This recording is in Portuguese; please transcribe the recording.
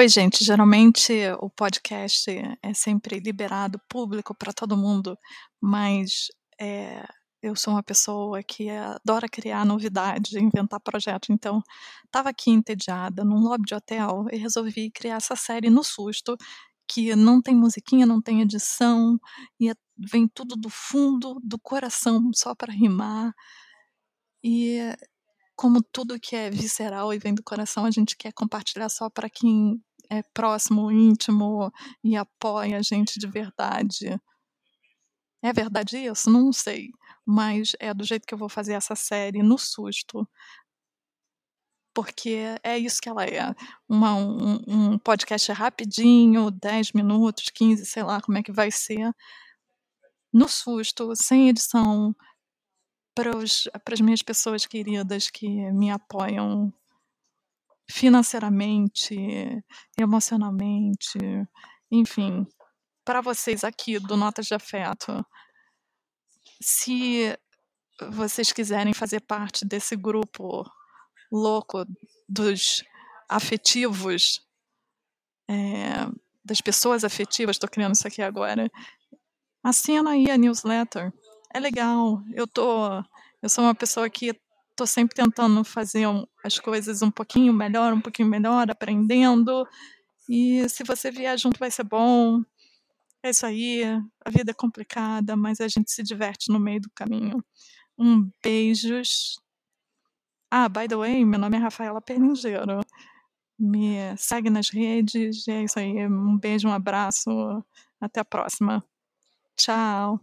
Oi, gente. Geralmente o podcast é sempre liberado público para todo mundo, mas é, eu sou uma pessoa que adora criar novidade, inventar projeto. Então, estava aqui entediada num lobby de hotel e resolvi criar essa série no susto, que não tem musiquinha, não tem edição, e é, vem tudo do fundo do coração só para rimar. E como tudo que é visceral e vem do coração, a gente quer compartilhar só para quem é próximo, íntimo e apoia a gente de verdade. É verdade isso? Não sei. Mas é do jeito que eu vou fazer essa série, no susto. Porque é isso que ela é. Uma, um, um podcast rapidinho, 10 minutos, 15, sei lá como é que vai ser. No susto, sem edição, para as minhas pessoas queridas que me apoiam financeiramente, emocionalmente, enfim, para vocês aqui do Notas de Afeto. Se vocês quiserem fazer parte desse grupo louco dos afetivos, é, das pessoas afetivas, estou criando isso aqui agora, assina aí a newsletter é legal. Eu tô, eu sou uma pessoa que tô sempre tentando fazer as coisas um pouquinho melhor, um pouquinho melhor, aprendendo. E se você vier junto vai ser bom. É isso aí. A vida é complicada, mas a gente se diverte no meio do caminho. Um beijos. Ah, by the way, meu nome é Rafaela Perningeiro. Me segue nas redes. É isso aí. Um beijo, um abraço. Até a próxima. Tchau.